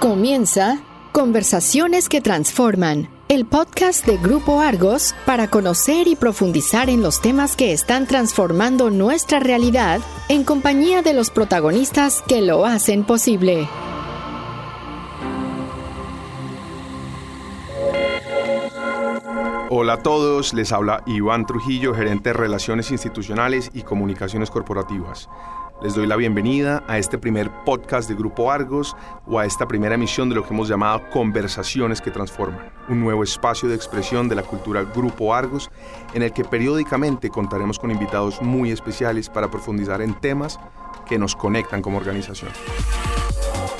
Comienza Conversaciones que Transforman, el podcast de Grupo Argos para conocer y profundizar en los temas que están transformando nuestra realidad en compañía de los protagonistas que lo hacen posible. Hola a todos, les habla Iván Trujillo, gerente de Relaciones Institucionales y Comunicaciones Corporativas. Les doy la bienvenida a este primer podcast de Grupo Argos o a esta primera emisión de lo que hemos llamado Conversaciones que Transforman, un nuevo espacio de expresión de la cultura Grupo Argos en el que periódicamente contaremos con invitados muy especiales para profundizar en temas que nos conectan como organización.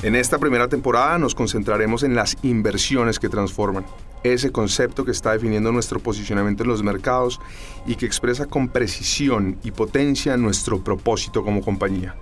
En esta primera temporada nos concentraremos en las inversiones que transforman, ese concepto que está definiendo nuestro posicionamiento en los mercados y que expresa con precisión y potencia nuestro propósito como compañía.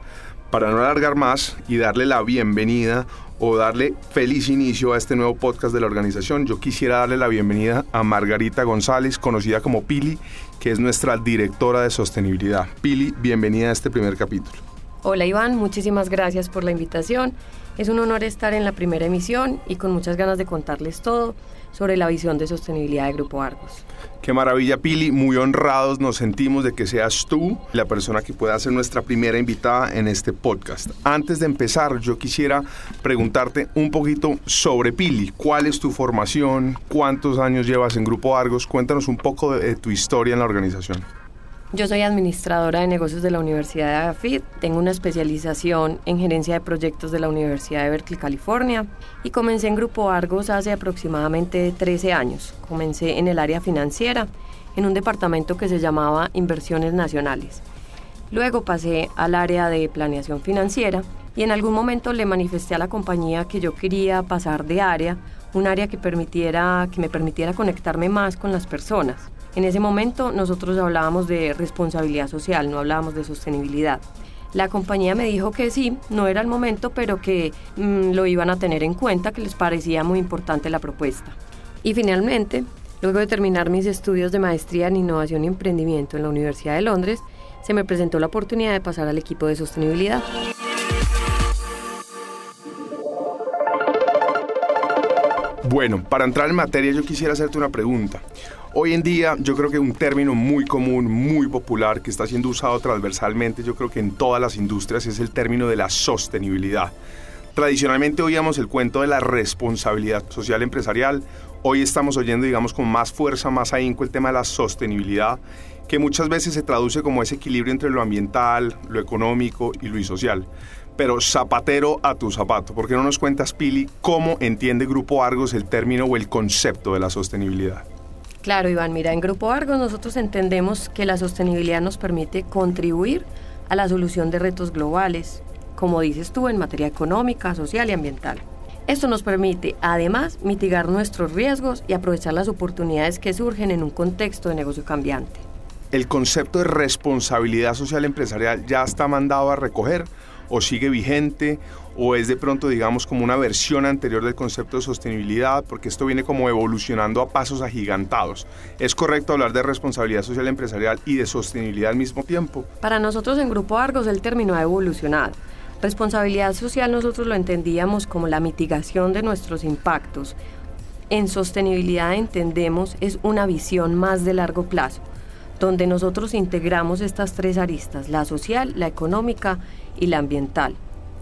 Para no alargar más y darle la bienvenida o darle feliz inicio a este nuevo podcast de la organización, yo quisiera darle la bienvenida a Margarita González, conocida como Pili, que es nuestra directora de sostenibilidad. Pili, bienvenida a este primer capítulo. Hola Iván, muchísimas gracias por la invitación. Es un honor estar en la primera emisión y con muchas ganas de contarles todo sobre la visión de sostenibilidad de Grupo Argos. Qué maravilla, Pili. Muy honrados nos sentimos de que seas tú la persona que pueda ser nuestra primera invitada en este podcast. Antes de empezar, yo quisiera preguntarte un poquito sobre Pili. ¿Cuál es tu formación? ¿Cuántos años llevas en Grupo Argos? Cuéntanos un poco de tu historia en la organización. Yo soy administradora de negocios de la Universidad de AFID, tengo una especialización en gerencia de proyectos de la Universidad de Berkeley, California, y comencé en Grupo Argos hace aproximadamente 13 años. Comencé en el área financiera, en un departamento que se llamaba Inversiones Nacionales. Luego pasé al área de planeación financiera y en algún momento le manifesté a la compañía que yo quería pasar de área, un área que, permitiera, que me permitiera conectarme más con las personas. En ese momento nosotros hablábamos de responsabilidad social, no hablábamos de sostenibilidad. La compañía me dijo que sí, no era el momento, pero que mm, lo iban a tener en cuenta, que les parecía muy importante la propuesta. Y finalmente, luego de terminar mis estudios de maestría en innovación y emprendimiento en la Universidad de Londres, se me presentó la oportunidad de pasar al equipo de sostenibilidad. Bueno, para entrar en materia yo quisiera hacerte una pregunta. Hoy en día yo creo que un término muy común, muy popular, que está siendo usado transversalmente, yo creo que en todas las industrias, es el término de la sostenibilidad. Tradicionalmente oíamos el cuento de la responsabilidad social empresarial, hoy estamos oyendo, digamos, con más fuerza, más ahínco el tema de la sostenibilidad, que muchas veces se traduce como ese equilibrio entre lo ambiental, lo económico y lo social. Pero zapatero a tu zapato, ¿por qué no nos cuentas, Pili, cómo entiende Grupo Argos el término o el concepto de la sostenibilidad? Claro, Iván, mira, en Grupo Argos nosotros entendemos que la sostenibilidad nos permite contribuir a la solución de retos globales, como dices tú, en materia económica, social y ambiental. Esto nos permite, además, mitigar nuestros riesgos y aprovechar las oportunidades que surgen en un contexto de negocio cambiante. ¿El concepto de responsabilidad social empresarial ya está mandado a recoger o sigue vigente o es de pronto, digamos, como una versión anterior del concepto de sostenibilidad, porque esto viene como evolucionando a pasos agigantados. ¿Es correcto hablar de responsabilidad social empresarial y de sostenibilidad al mismo tiempo? Para nosotros en Grupo Argos el término ha evolucionado. Responsabilidad social nosotros lo entendíamos como la mitigación de nuestros impactos. En sostenibilidad entendemos es una visión más de largo plazo, donde nosotros integramos estas tres aristas, la social, la económica y la ambiental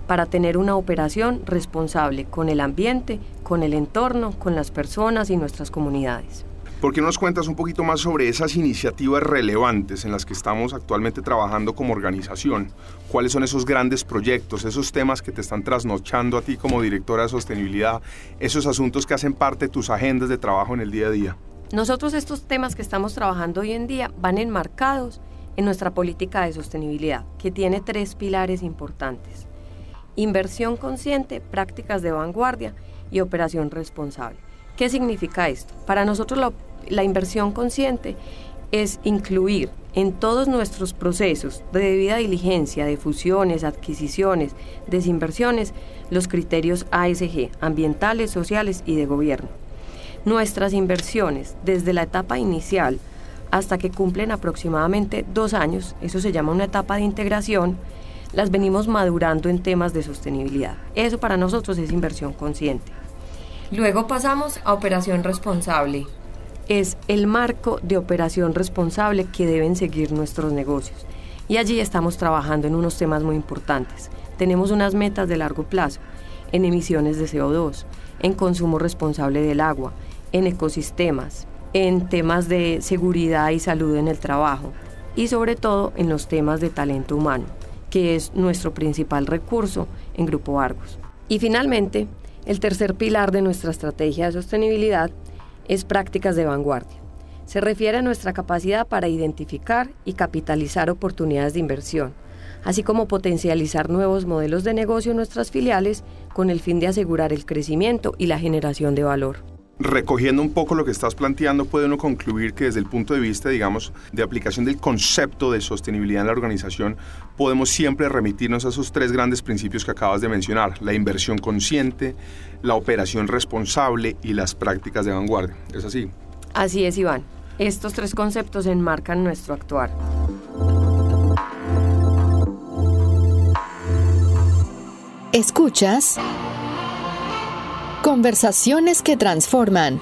para tener una operación responsable con el ambiente, con el entorno, con las personas y nuestras comunidades. ¿Por qué no nos cuentas un poquito más sobre esas iniciativas relevantes en las que estamos actualmente trabajando como organización? ¿Cuáles son esos grandes proyectos, esos temas que te están trasnochando a ti como directora de sostenibilidad, esos asuntos que hacen parte de tus agendas de trabajo en el día a día? Nosotros estos temas que estamos trabajando hoy en día van enmarcados en nuestra política de sostenibilidad, que tiene tres pilares importantes inversión consciente, prácticas de vanguardia y operación responsable. ¿Qué significa esto? Para nosotros la, inversión consciente es incluir en todos nuestros procesos de debida diligencia, de fusiones, adquisiciones, desinversiones, los criterios ASG, ambientales, sociales y de gobierno. Nuestras inversiones, desde la etapa inicial hasta que cumplen aproximadamente dos años, eso se llama una etapa de integración, las venimos madurando en temas de sostenibilidad. Eso para nosotros es inversión consciente. Luego pasamos a operación responsable. Es el marco de operación responsable que deben seguir nuestros negocios. Y allí estamos trabajando en unos temas muy importantes. Tenemos unas metas de largo plazo en emisiones de CO2, en consumo responsable del agua, en ecosistemas, en temas de seguridad y salud en el trabajo y sobre todo en los temas de talento humano, que es nuestro principal recurso en Grupo Argos. Y finalmente, el tercer pilar de nuestra estrategia de sostenibilidad es prácticas de vanguardia. Se refiere a nuestra capacidad para identificar y capitalizar oportunidades de inversión, así como potencializar nuevos modelos de negocio en nuestras filiales con el fin de asegurar el crecimiento y la generación de valor. Recogiendo un poco lo que estás planteando, puede uno concluir que desde el punto de vista, digamos, de aplicación del concepto de sostenibilidad en la organización, podemos siempre remitirnos a esos tres grandes principios que acabas de mencionar, la inversión consciente, la operación responsable y las prácticas de vanguardia. ¿Es así? Así es, Iván. Estos tres conceptos enmarcan nuestro actuar. Escuchas Conversaciones que transforman.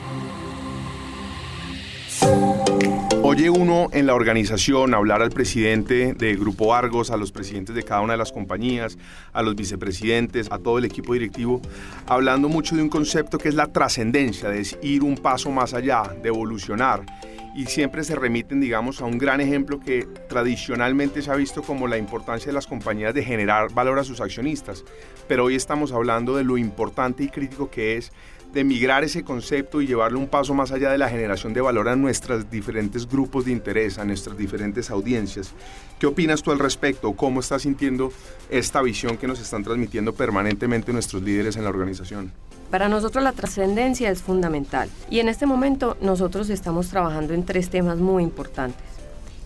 Oye uno en la organización hablar al presidente de Grupo Argos, a los presidentes de cada una de las compañías, a los vicepresidentes, a todo el equipo directivo, hablando mucho de un concepto que es la trascendencia, de ir un paso más allá, de evolucionar y siempre se remiten, digamos, a un gran ejemplo que tradicionalmente se ha visto como la importancia de las compañías de generar valor a sus accionistas. Pero hoy estamos hablando de lo importante y crítico que es de migrar ese concepto y llevarlo un paso más allá de la generación de valor a nuestros diferentes grupos de interés, a nuestras diferentes audiencias. ¿Qué opinas tú al respecto? ¿Cómo estás sintiendo esta visión que nos están transmitiendo permanentemente nuestros líderes en la organización? Para nosotros la trascendencia es fundamental y en este momento nosotros estamos trabajando en tres temas muy importantes.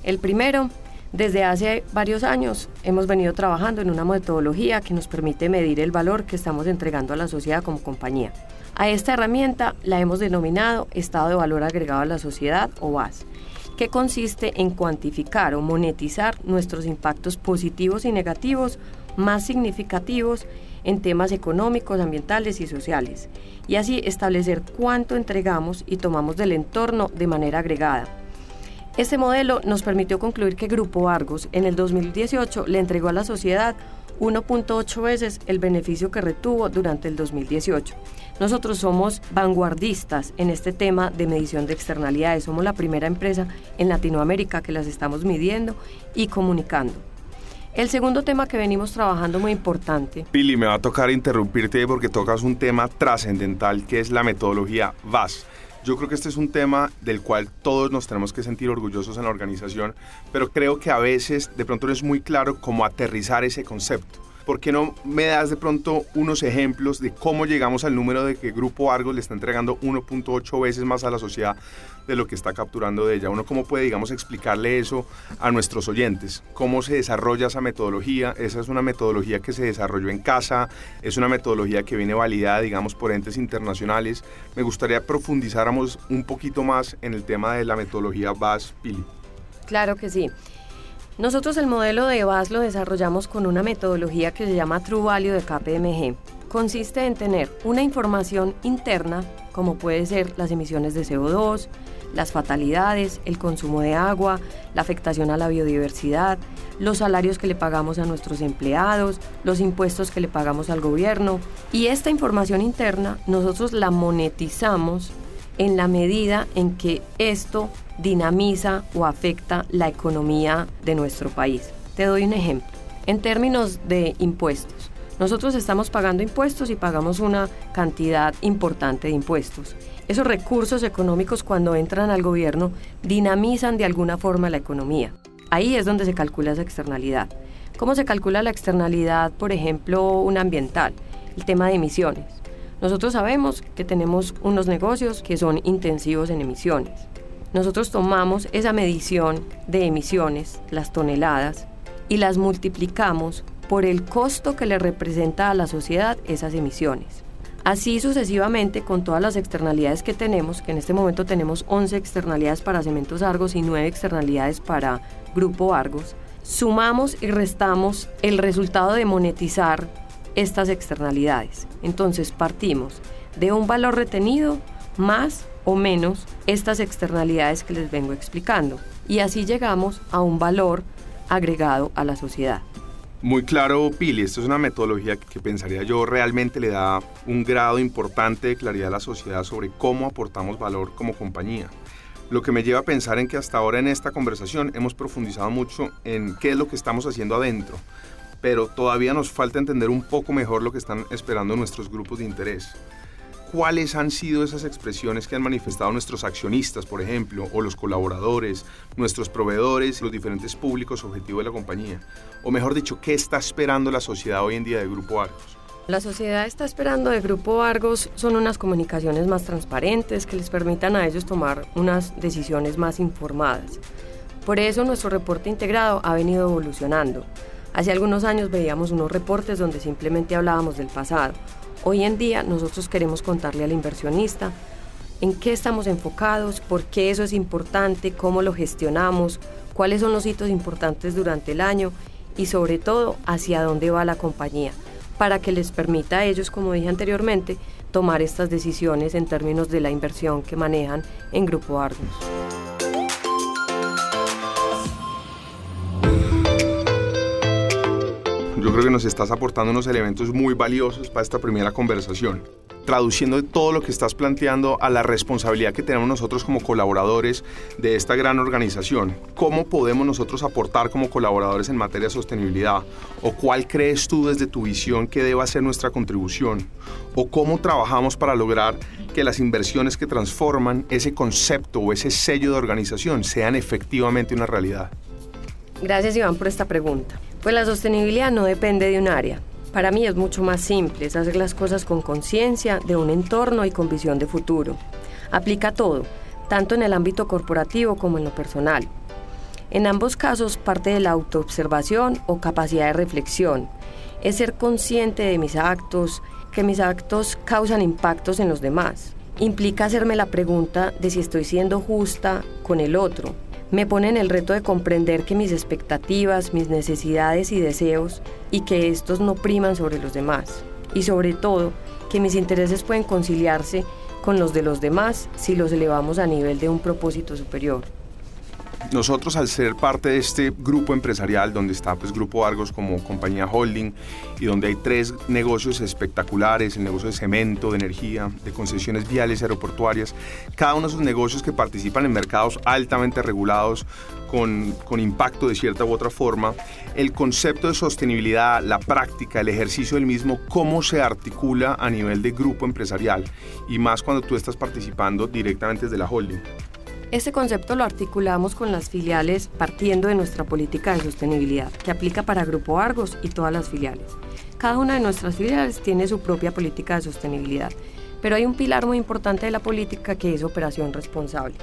El primero, desde hace varios años hemos venido trabajando en una metodología que nos permite medir el valor que estamos entregando a la sociedad como compañía. A esta herramienta la hemos denominado Estado de Valor Agregado a la Sociedad o VAS, que consiste en cuantificar o monetizar nuestros impactos positivos y negativos más significativos en temas económicos, ambientales y sociales, y así establecer cuánto entregamos y tomamos del entorno de manera agregada. Este modelo nos permitió concluir que Grupo Argos en el 2018 le entregó a la sociedad 1.8 veces el beneficio que retuvo durante el 2018. Nosotros somos vanguardistas en este tema de medición de externalidades. Somos la primera empresa en Latinoamérica que las estamos midiendo y comunicando. El segundo tema que venimos trabajando muy importante. Pili, me va a tocar interrumpirte porque tocas un tema trascendental que es la metodología VAS. Yo creo que este es un tema del cual todos nos tenemos que sentir orgullosos en la organización, pero creo que a veces de pronto no es muy claro cómo aterrizar ese concepto. ¿Por qué no me das de pronto unos ejemplos de cómo llegamos al número de que Grupo Argos le está entregando 1.8 veces más a la sociedad de lo que está capturando de ella? Uno cómo puede, digamos, explicarle eso a nuestros oyentes, cómo se desarrolla esa metodología. Esa es una metodología que se desarrolló en casa, es una metodología que viene validada, digamos, por entes internacionales. Me gustaría profundizáramos un poquito más en el tema de la metodología BAS-PILI. Claro que sí. Nosotros el modelo de VAS lo desarrollamos con una metodología que se llama True Value de KPMG. Consiste en tener una información interna, como puede ser las emisiones de CO2, las fatalidades, el consumo de agua, la afectación a la biodiversidad, los salarios que le pagamos a nuestros empleados, los impuestos que le pagamos al gobierno. Y esta información interna nosotros la monetizamos en la medida en que esto dinamiza o afecta la economía de nuestro país. Te doy un ejemplo. En términos de impuestos, nosotros estamos pagando impuestos y pagamos una cantidad importante de impuestos. Esos recursos económicos cuando entran al gobierno dinamizan de alguna forma la economía. Ahí es donde se calcula esa externalidad. ¿Cómo se calcula la externalidad, por ejemplo, una ambiental? El tema de emisiones. Nosotros sabemos que tenemos unos negocios que son intensivos en emisiones nosotros tomamos esa medición de emisiones, las toneladas, y las multiplicamos por el costo que le representa a la sociedad esas emisiones. Así sucesivamente con todas las externalidades que tenemos, que en este momento tenemos 11 externalidades para Cementos Argos y 9 externalidades para Grupo Argos, sumamos y restamos el resultado de monetizar estas externalidades. Entonces partimos de un valor retenido más o menos estas externalidades que les vengo explicando. Y así llegamos a un valor agregado a la sociedad. Muy claro, Pili, esto es una metodología que pensaría yo realmente le da un grado importante de claridad a la sociedad sobre cómo aportamos valor como compañía. Lo que me lleva a pensar en que hasta ahora en esta conversación hemos profundizado mucho en qué es lo que estamos haciendo adentro, pero todavía nos falta entender un poco mejor lo que están esperando nuestros grupos de interés cuáles han sido esas expresiones que han manifestado nuestros accionistas, por ejemplo, o los colaboradores, nuestros proveedores, los diferentes públicos objetivos de la compañía. O mejor dicho, ¿qué está esperando la sociedad hoy en día de Grupo Argos? La sociedad está esperando de Grupo Argos son unas comunicaciones más transparentes que les permitan a ellos tomar unas decisiones más informadas. Por eso nuestro reporte integrado ha venido evolucionando. Hace algunos años veíamos unos reportes donde simplemente hablábamos del pasado. Hoy en día nosotros queremos contarle al inversionista en qué estamos enfocados, por qué eso es importante, cómo lo gestionamos, cuáles son los hitos importantes durante el año y sobre todo hacia dónde va la compañía, para que les permita a ellos, como dije anteriormente, tomar estas decisiones en términos de la inversión que manejan en Grupo Argos. Yo creo que nos estás aportando unos elementos muy valiosos para esta primera conversación. Traduciendo todo lo que estás planteando a la responsabilidad que tenemos nosotros como colaboradores de esta gran organización. ¿Cómo podemos nosotros aportar como colaboradores en materia de sostenibilidad? ¿O cuál crees tú desde tu visión que deba ser nuestra contribución? ¿O cómo trabajamos para lograr que las inversiones que transforman ese concepto o ese sello de organización sean efectivamente una realidad? Gracias Iván por esta pregunta. Pues la sostenibilidad no depende de un área. Para mí es mucho más simple, es hacer las cosas con conciencia de un entorno y con visión de futuro. Aplica todo, tanto en el ámbito corporativo como en lo personal. En ambos casos parte de la autoobservación o capacidad de reflexión. Es ser consciente de mis actos, que mis actos causan impactos en los demás. Implica hacerme la pregunta de si estoy siendo justa con el otro, me pone en el reto de comprender que mis expectativas, mis necesidades y deseos y que estos no priman sobre los demás. Y sobre todo, que mis intereses pueden conciliarse con los de los demás si los elevamos a nivel de un propósito superior. Nosotros al ser parte de este grupo empresarial donde está pues Grupo Argos como compañía holding y donde hay tres negocios espectaculares, el negocio de cemento, de energía, de concesiones viales aeroportuarias, cada uno de esos negocios que participan en mercados altamente regulados con, con, impacto de cierta u otra forma, el concepto de sostenibilidad, la práctica, el ejercicio del mismo, cómo se articula a nivel de grupo empresarial y más cuando tú estás participando directamente desde la holding. Este concepto lo articulamos con las filiales partiendo de nuestra política de sostenibilidad, que aplica para Grupo Argos y todas las filiales. Cada una de nuestras filiales tiene su propia política de sostenibilidad, pero hay un pilar muy importante de la política que es operación responsable.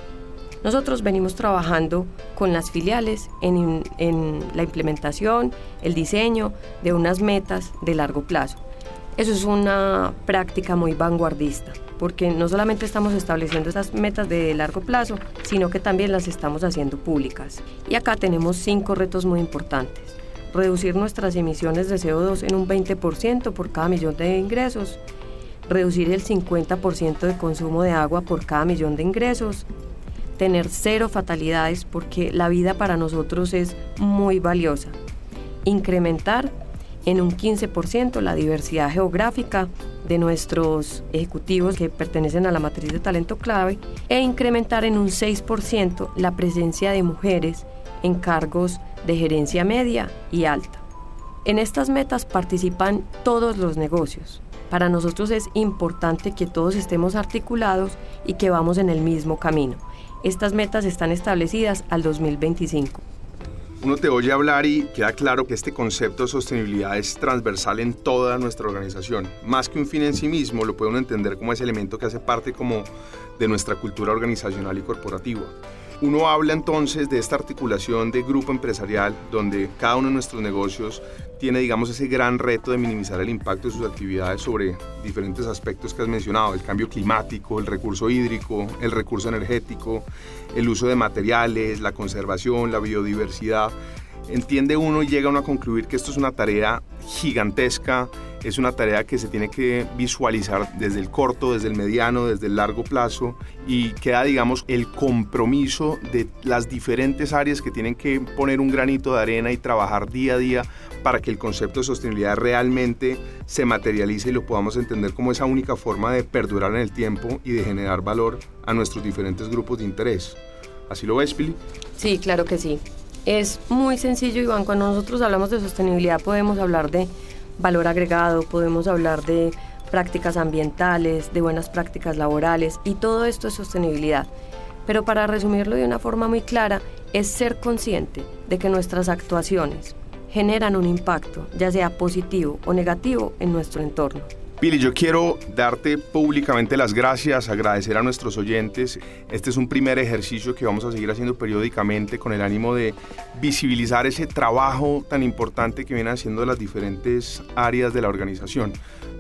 Nosotros venimos trabajando con las filiales en, en la implementación, el diseño de unas metas de largo plazo. Eso es una práctica muy vanguardista porque no solamente estamos estableciendo estas metas de largo plazo, sino que también las estamos haciendo públicas. Y acá tenemos cinco retos muy importantes. Reducir nuestras emisiones de CO2 en un 20% por cada millón de ingresos, reducir el 50% de consumo de agua por cada millón de ingresos, tener cero fatalidades porque la vida para nosotros es muy valiosa, incrementar en un 15% la diversidad geográfica de nuestros ejecutivos que pertenecen a la matriz de talento clave e incrementar en un 6% la presencia de mujeres en cargos de gerencia media y alta. En estas metas participan todos los negocios. Para nosotros es importante que todos estemos articulados y que vamos en el mismo camino. Estas metas están establecidas al 2025. Uno te oye hablar y queda claro que este concepto de sostenibilidad es transversal en toda nuestra organización. Más que un fin en sí mismo, lo puede uno entender como ese elemento que hace parte como de nuestra cultura organizacional y corporativa. Uno habla entonces de esta articulación de grupo empresarial donde cada uno de nuestros negocios tiene, digamos, ese gran reto de minimizar el impacto de sus actividades sobre diferentes aspectos que has mencionado, el cambio climático, el recurso hídrico, el recurso energético, el uso de materiales, la conservación, la biodiversidad. entiende uno y llega uno a concluir que esto es una tarea gigantesca, es una tarea que se tiene que visualizar desde el corto, desde el mediano, desde el largo plazo y queda, digamos, el compromiso de las diferentes áreas que tienen que poner un granito de arena y trabajar día a día para que el concepto de sostenibilidad realmente se materialice y lo podamos entender como esa única forma de perdurar en el tiempo y de generar valor a nuestros diferentes grupos de interés. ¿Así lo ves, Pili? Sí, claro que sí. Es muy sencillo, Iván. Cuando nosotros hablamos de sostenibilidad podemos hablar de valor agregado, podemos hablar de prácticas ambientales, de buenas prácticas laborales y todo esto es sostenibilidad. Pero para resumirlo de una forma muy clara, es ser consciente de que nuestras actuaciones generan un impacto, ya sea positivo o negativo, en nuestro entorno. Billy, yo quiero darte públicamente las gracias, agradecer a nuestros oyentes. Este es un primer ejercicio que vamos a seguir haciendo periódicamente con el ánimo de visibilizar ese trabajo tan importante que vienen haciendo las diferentes áreas de la organización.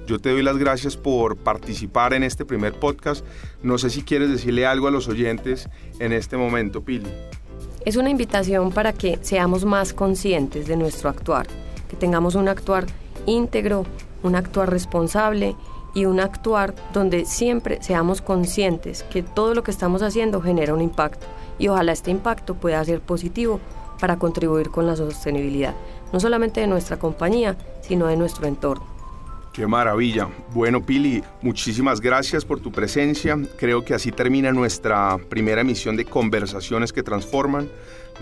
Yo te doy las gracias por participar en este primer podcast. No sé si quieres decirle algo a los oyentes en este momento, Pili. Es una invitación para que seamos más conscientes de nuestro actuar, que tengamos un actuar íntegro, un actuar responsable y un actuar donde siempre seamos conscientes que todo lo que estamos haciendo genera un impacto y ojalá este impacto pueda ser positivo para contribuir con la sostenibilidad, no solamente de nuestra compañía, sino de nuestro entorno. Qué maravilla. Bueno, Pili, muchísimas gracias por tu presencia. Creo que así termina nuestra primera emisión de Conversaciones que Transforman.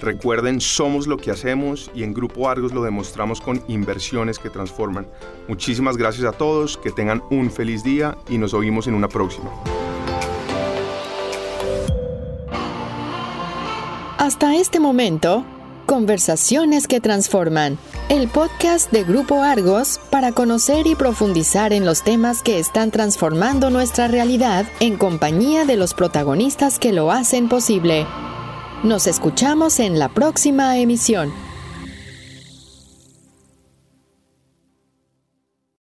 Recuerden, somos lo que hacemos y en Grupo Argos lo demostramos con inversiones que transforman. Muchísimas gracias a todos, que tengan un feliz día y nos oímos en una próxima. Hasta este momento, Conversaciones que Transforman, el podcast de Grupo Argos para conocer y profundizar en los temas que están transformando nuestra realidad en compañía de los protagonistas que lo hacen posible. Nos escuchamos en la próxima emisión.